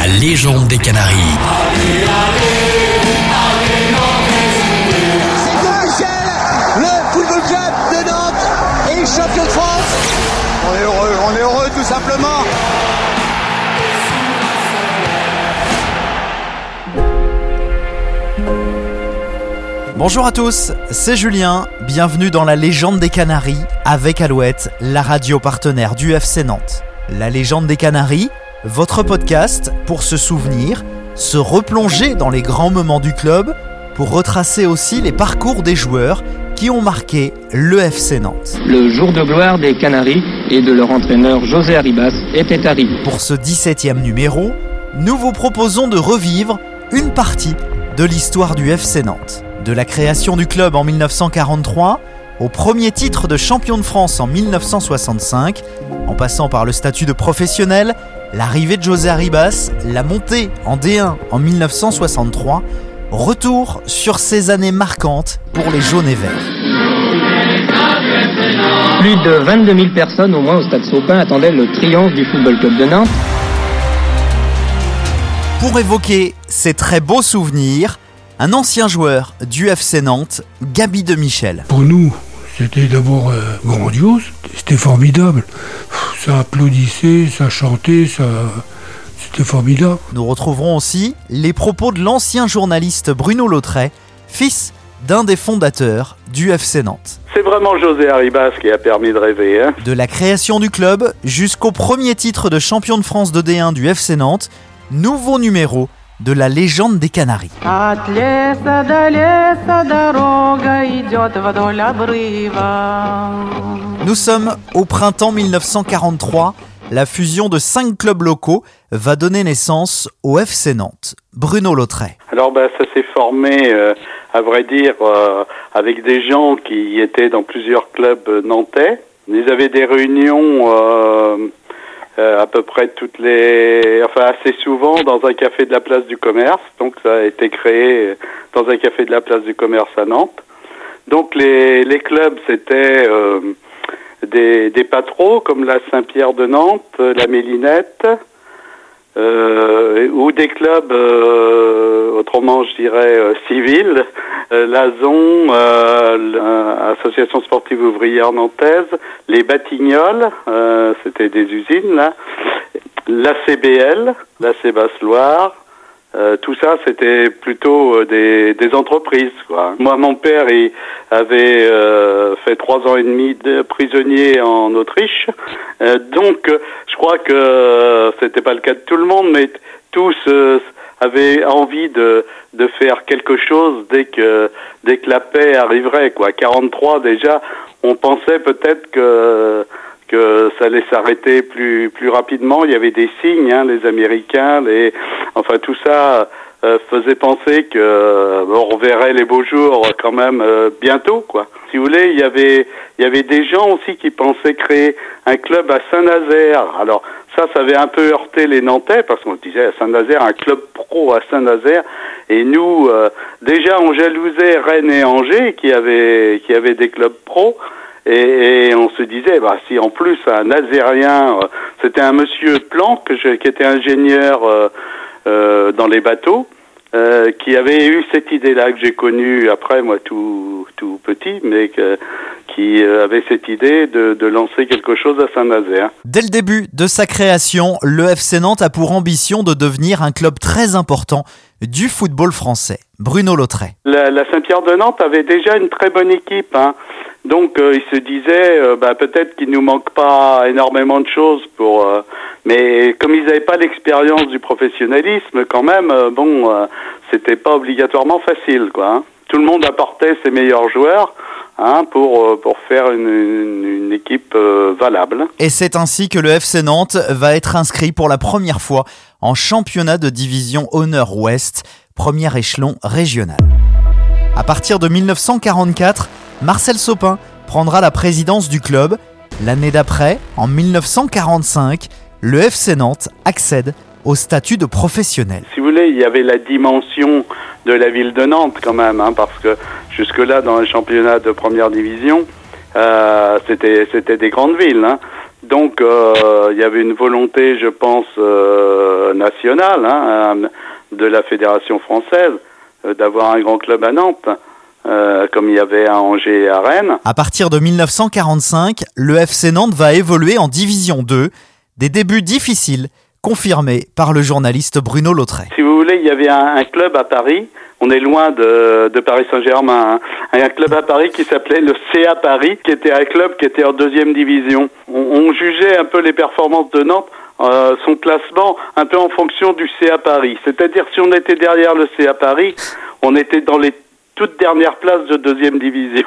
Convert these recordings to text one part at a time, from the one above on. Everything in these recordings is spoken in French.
la légende des Canaries. le football club de Nantes est champion de France. On est heureux, on est heureux tout simplement. Bonjour à tous, c'est Julien, bienvenue dans la légende des Canaries avec Alouette, la radio partenaire du FC Nantes. La légende des Canaries, votre podcast pour se souvenir, se replonger dans les grands moments du club, pour retracer aussi les parcours des joueurs qui ont marqué le FC Nantes. Le jour de gloire des Canaries et de leur entraîneur José Arribas était arrivé. Pour ce 17e numéro, nous vous proposons de revivre une partie de l'histoire du FC Nantes. De la création du club en 1943 au premier titre de champion de France en 1965, en passant par le statut de professionnel, l'arrivée de José Arribas, la montée en D1 en 1963, retour sur ces années marquantes pour les jaunes et verts. Plus de 22 000 personnes au moins au stade Saupin attendaient le triomphe du Football Club de Nantes. Pour évoquer ces très beaux souvenirs, un ancien joueur du FC Nantes, Gabi de Michel. Pour nous, c'était d'abord euh, grandiose, c'était formidable. Ça applaudissait, ça chantait, ça... C'était formidable. Nous retrouverons aussi les propos de l'ancien journaliste Bruno Lautret, fils d'un des fondateurs du FC Nantes. C'est vraiment José Arribas qui a permis de rêver. Hein De la création du club jusqu'au premier titre de champion de France de D1 du FC Nantes, nouveau numéro de la légende des Canaries. Nous sommes au printemps 1943. La fusion de cinq clubs locaux va donner naissance au FC Nantes. Bruno Lautrey. Alors ben, ça s'est formé, euh, à vrai dire, euh, avec des gens qui étaient dans plusieurs clubs euh, nantais. Ils avaient des réunions à peu près toutes les, enfin assez souvent dans un café de la place du commerce. Donc ça a été créé dans un café de la place du commerce à Nantes. Donc les clubs c'était des, des patrons comme la Saint-Pierre de Nantes, la Mélinette, euh, ou des clubs, euh, autrement je dirais euh, civils, euh, l'Azon, euh, l'Association sportive ouvrière nantaise, les Batignolles, euh, c'était des usines là, la CBL, la Basse-Loire, euh, tout ça, c'était plutôt euh, des, des entreprises. Quoi. Moi, mon père, il avait euh, fait trois ans et demi de prisonnier en Autriche, Euh, donc je crois que c'était pas le cas de tout le monde, mais tous euh, avaient envie de, de faire quelque chose dès que dès que la paix arriverait. Quoi. 43 déjà, on pensait peut-être que que ça allait s'arrêter plus plus rapidement. Il y avait des signes, hein, les Américains, les enfin tout ça euh, faisait penser que euh, on reverrait les beaux jours quand même euh, bientôt, quoi. Si vous voulez, il y avait il y avait des gens aussi qui pensaient créer un club à Saint-Nazaire. Alors ça, ça avait un peu heurté les Nantais parce qu'on disait à Saint-Nazaire un club pro à Saint-Nazaire et nous euh, déjà on jalousait Rennes et Angers qui avaient qui avaient des clubs pro. Et, et on se disait, bah, si en plus un Nazérien, euh, c'était un monsieur Planck que je- qui était ingénieur euh, euh, dans les bateaux, qui avait eu cette idée-là que j'ai connue après moi tout tout petit, mais que, qui avait cette idée de, de lancer quelque chose à Saint-Nazaire. Dès le début de sa création, le FC Nantes a pour ambition de devenir un club très important du football français. Bruno Lautret. La, la Saint-Pierre de Nantes avait déjà une très bonne équipe, hein. Donc euh, il se disait euh, bah, peut-être qu'il nous manque pas énormément de choses pour, euh, mais comme ils n'avaient pas l'expérience du professionnalisme, quand même, euh, bon, euh, c'était pas obligatoirement facile, quoi. hein. Tout le monde apportait ses meilleurs joueurs hein, pour pour faire une, une, une équipe valable. Et c'est ainsi que le FC Nantes va être inscrit pour la première fois en championnat de division Honneur Ouest, premier échelon régional. À partir de 1944, Marcel Sopin prendra la présidence du club. L'année d'après, en 1945, le FC Nantes accède au statut de professionnel. Si vous voulez, il y avait la dimension de la ville de Nantes quand même, hein, parce que jusque-là, dans un championnat de première division, euh, c'était des grandes villes. hein. Donc, euh, il y avait une volonté, je pense, euh, euh, national hein, de la fédération française euh, d'avoir un grand club à Nantes. Euh, comme il y avait à Angers et à Rennes. À partir de 1945, le FC Nantes va évoluer en Division 2, des débuts difficiles confirmés par le journaliste Bruno Lautret. Si vous voulez, il y avait un, un club à Paris. On est loin de, de Paris Saint-Germain. hein. Un club à Paris qui s'appelait le CA Paris, qui était un club qui était en deuxième division. On, on jugeait un peu les performances de Nantes, euh, son classement, un peu en fonction du CA Paris. C'est-à-dire, si on était derrière le CA Paris, on était dans les toutes dernières places de deuxième division.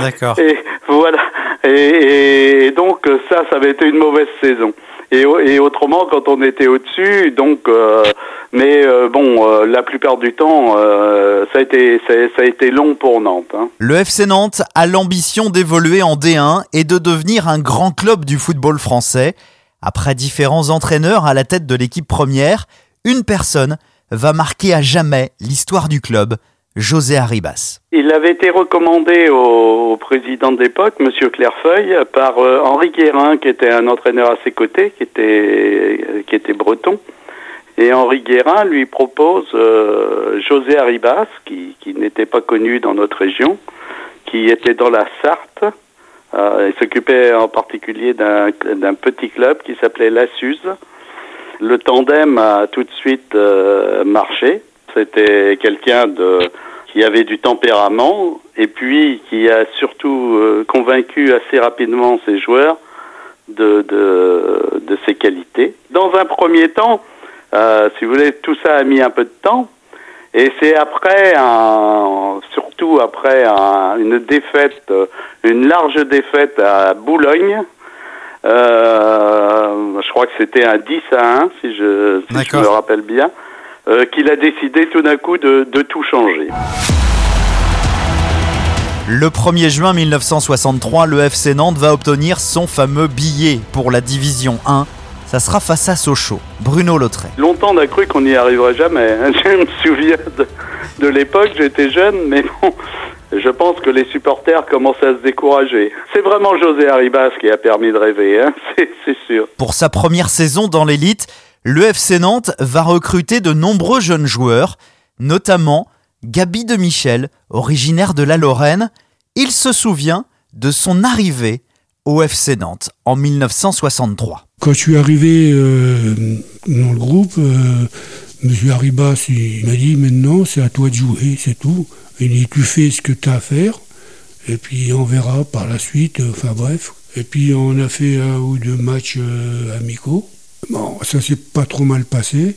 D'accord. Et voilà. Et, et donc ça, ça avait été une mauvaise saison. Et, au- et autrement, quand on était au-dessus, donc, euh, mais euh, bon, euh, la plupart du temps, ça a été, ça, ça a été long pour Nantes. hein. Le FC Nantes a l'ambition d'évoluer en D1 et de devenir un grand club du football français. Après différents entraîneurs à la tête de l'équipe première, une personne va marquer à jamais l'histoire du club, José Arribas. Il avait été recommandé au, au président de l'époque, Monsieur Clairefeuille, par euh, Henri Guérin, qui était un entraîneur à ses côtés, qui était, breton. Et Henri Guérin lui propose euh, José Arribas, qui, qui n'était pas connu dans notre région, qui était dans la Sarthe. Euh, il s'occupait en particulier d'un petit club qui s'appelait La Suze. Le tandem a tout de suite euh, marché. C'était quelqu'un de qui avait du tempérament et puis qui a surtout euh, convaincu assez rapidement ses joueurs de, de, de ses qualités. Dans un premier temps, euh, si vous voulez, tout ça a mis un peu de temps. Et c'est après, un, surtout après un- une défaite, une large défaite à Boulogne. Euh, je crois que c'était un 10 à 1, si je, si je me rappelle bien, euh, qu'il a décidé tout d'un coup de, de tout changer. Le 1er juin 1963, le FC Nantes va obtenir son fameux billet pour la Division 1. Ça sera face à Sochaux. Bruno Lautret. Longtemps on a cru qu'on n'y arriverait jamais. hein. Je me souviens de, de l'époque, j'étais jeune, mais bon, je pense que les supporters commençaient à se décourager. C'est vraiment José Arribas qui a permis de rêver, hein, c'est sûr. Pour sa première saison dans l'élite, le FC Nantes va recruter de nombreux jeunes joueurs, notamment Gabi de Michel, originaire de la Lorraine. Il se souvient de son arrivée au FC Nantes en 1963. Quand je suis arrivé euh, dans le groupe, euh, M. Arribas m'a dit maintenant c'est à toi de jouer, c'est tout. Il dit tu fais ce que tu as à faire et puis on verra par la suite, euh, enfin bref. Et puis on a fait un ou deux matchs amicaux. Bon, ça s'est pas trop mal passé.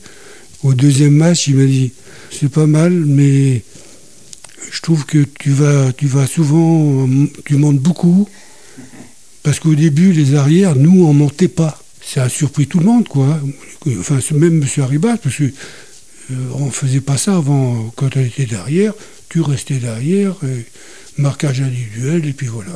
Au deuxième match, il m'a dit c'est pas mal, mais je trouve que tu vas, tu vas souvent, tu montes beaucoup. Parce qu'au début, les arrières, nous, on montait pas. Ça a surpris tout le monde, quoi. Enfin, même M. Arribas, parce que euh, on faisait pas ça avant. Quand on était derrière, tu restais derrière, et marquage individuel, et puis voilà.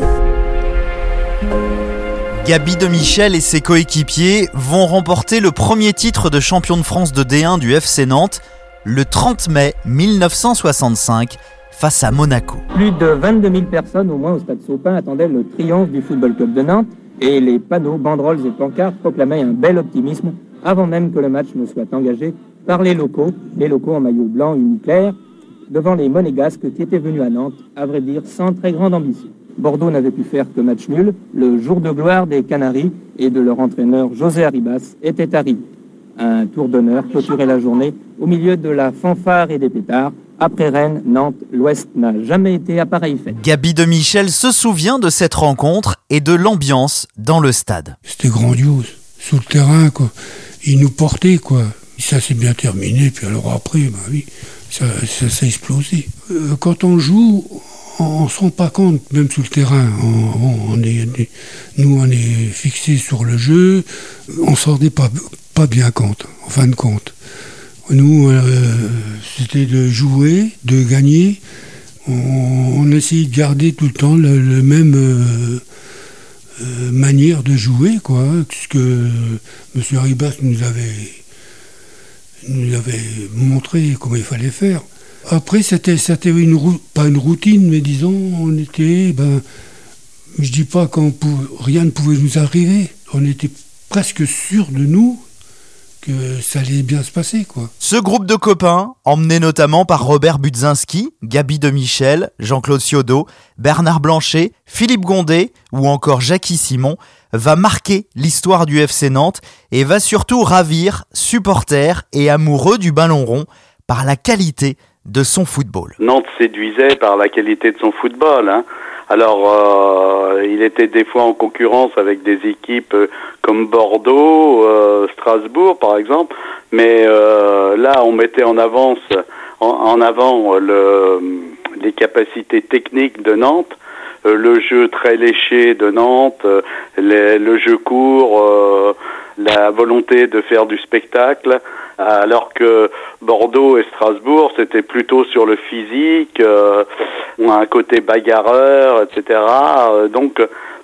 Gabi de Michel et ses coéquipiers vont remporter le premier titre de champion de France de D1 du FC Nantes le 30 mai 1965 face à Monaco. Plus de 22 000 personnes au moins au stade Saupin attendaient le triomphe du Football Club de Nantes et les panneaux, banderoles et pancartes proclamaient un bel optimisme avant même que le match ne soit engagé par les locaux, les locaux en maillot blanc uniclair, devant les monégasques qui étaient venus à Nantes, à vrai dire, sans très grande ambition. Bordeaux n'avait pu faire que match nul. Le jour de gloire des Canaries et de leur entraîneur José Arribas était arrivé. Un tour d'honneur clôturait la journée au milieu de la fanfare et des pétards. Après Rennes, Nantes, l'Ouest n'a jamais été à pareille fête. Gabi de Michel se souvient de cette rencontre et de l'ambiance dans le stade. C'était grandiose. Sous le terrain, quoi. Ils nous portaient, quoi. Ça s'est bien terminé, puis alors après, bah oui, ça, ça, explosé. Euh, quand on joue, on ne se rend pas compte, même sous le terrain. On, est, nous, on est fixé sur le jeu. On s'en rendait pas, pas bien compte, en fin de compte. Nous, euh, c'était de jouer, de gagner. On, on essayait de garder tout le temps le, le même euh, euh, manière de jouer, quoi. Ce que M. Ribas nous avait, nous avait montré comment il fallait faire. Après, c'était, pas une routine, mais disons, on était, ben, je dis pas qu'on pou- rien ne pouvait nous arriver. On était presque sûr de nous que ça allait bien se passer, quoi. Ce groupe de copains, emmené notamment par Robert Budzinski, Gabi de Michel, Jean-Claude Ciodo, Bernard Blanchet, Philippe Gondet ou encore Jackie Simon, va marquer l'histoire du FC Nantes et va surtout ravir supporters et amoureux du ballon rond par la qualité de son football. Nantes séduisait par la qualité de son football. Hein. Alors, euh, il était des fois en concurrence avec des équipes euh, comme Bordeaux, euh, Strasbourg, par exemple. Mais euh, là, on mettait en avance, en, en avant le, les capacités techniques de Nantes, euh, le jeu très léché de Nantes, euh, le jeu court, la volonté de faire du spectacle. Alors que Bordeaux et Strasbourg, c'était plutôt sur le physique, euh, un côté bagarreur, etc. Euh, donc,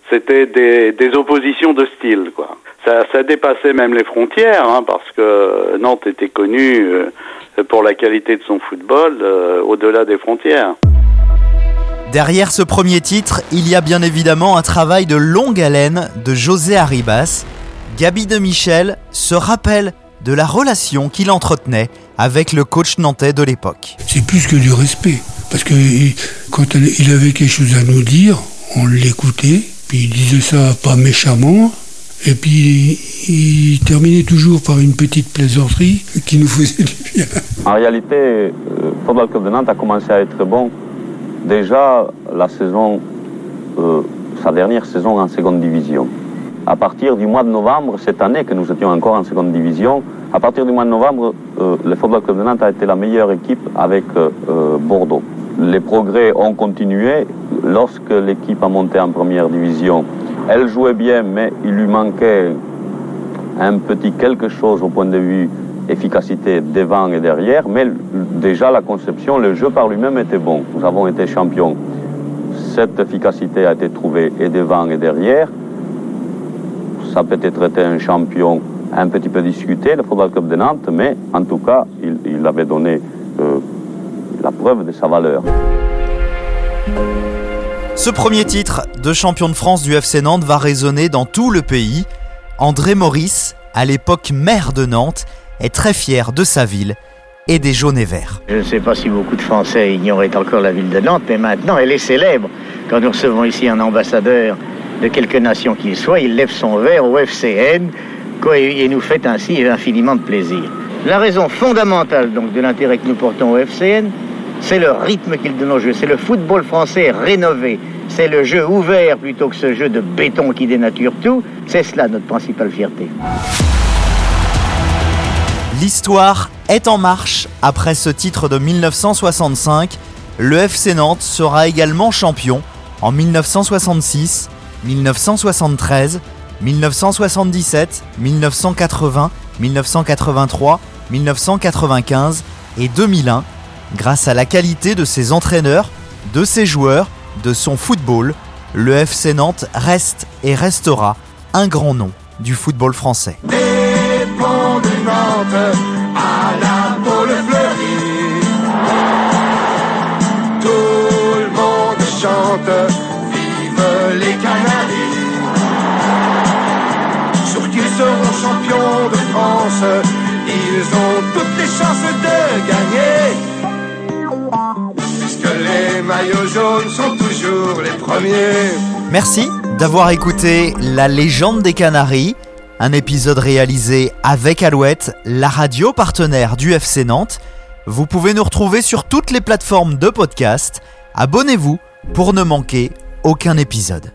c'était des, oppositions de style, quoi. Ça, ça dépassait même les frontières, hein, parce que Nantes était connue euh, pour la qualité de son football euh, au-delà des frontières. Derrière ce premier titre, il y a bien évidemment un travail de longue haleine de José Arribas. Gabi de Michel se rappelle de la relation qu'il entretenait avec le coach nantais de l'époque. C'est plus que du respect. Parce que quand il avait quelque chose à nous dire, on l'écoutait, puis il disait ça pas méchamment, et puis il terminait toujours par une petite plaisanterie qui nous faisait du bien. En réalité, le Football Club de Nantes a commencé à être bon déjà la saison, euh, sa dernière saison en seconde division. À partir du mois de novembre, cette année que nous étions encore en seconde division, à partir du mois de novembre, euh, le Football Club de Nantes a été la meilleure équipe avec euh, euh, Bordeaux. Les progrès ont continué lorsque l'équipe a monté en première division. Elle jouait bien, mais il lui manquait un petit quelque chose au point de vue efficacité devant et derrière, mais déjà la conception, le jeu par lui-même était bon. Nous avons été champions. Cette efficacité a été trouvée et devant et derrière. Ça peut être été un champion un petit peu discuté, le Football Club de Nantes, mais en tout cas, il, il avait donné euh, la preuve de sa valeur. Ce premier titre de champion de France du FC Nantes va résonner dans tout le pays. André Maurice, à l'époque maire de Nantes, est très fier de sa ville et des jaunes et verts. Je ne sais pas si beaucoup de Français ignoraient encore la ville de Nantes, mais maintenant elle est célèbre. Quand nous recevons ici un ambassadeur de quelque nation qu'il soit, il lève son verre au FCN et nous fait ainsi infiniment de plaisir. La raison fondamentale donc de l'intérêt que nous portons au FCN, c'est le rythme qu'il donne au jeu, c'est le football français rénové, c'est le jeu ouvert plutôt que ce jeu de béton qui dénature tout. C'est cela notre principale fierté. L'histoire est en marche. Après ce titre de 1965, le FC Nantes sera également champion en 1966, 1973, 1977, 1980, 1983, 1995 et 2001 grâce à la qualité de ses entraîneurs, de ses joueurs, de son football. Le FC Nantes reste et restera un grand nom du football français. Ils ont toutes les chances de gagner. Puisque les maillots jaunes sont toujours les premiers. Merci d'avoir écouté La légende des Canaries, un épisode réalisé avec Alouette, la radio partenaire du FC Nantes. Vous pouvez nous retrouver sur toutes les plateformes de podcast. Abonnez-vous pour ne manquer aucun épisode.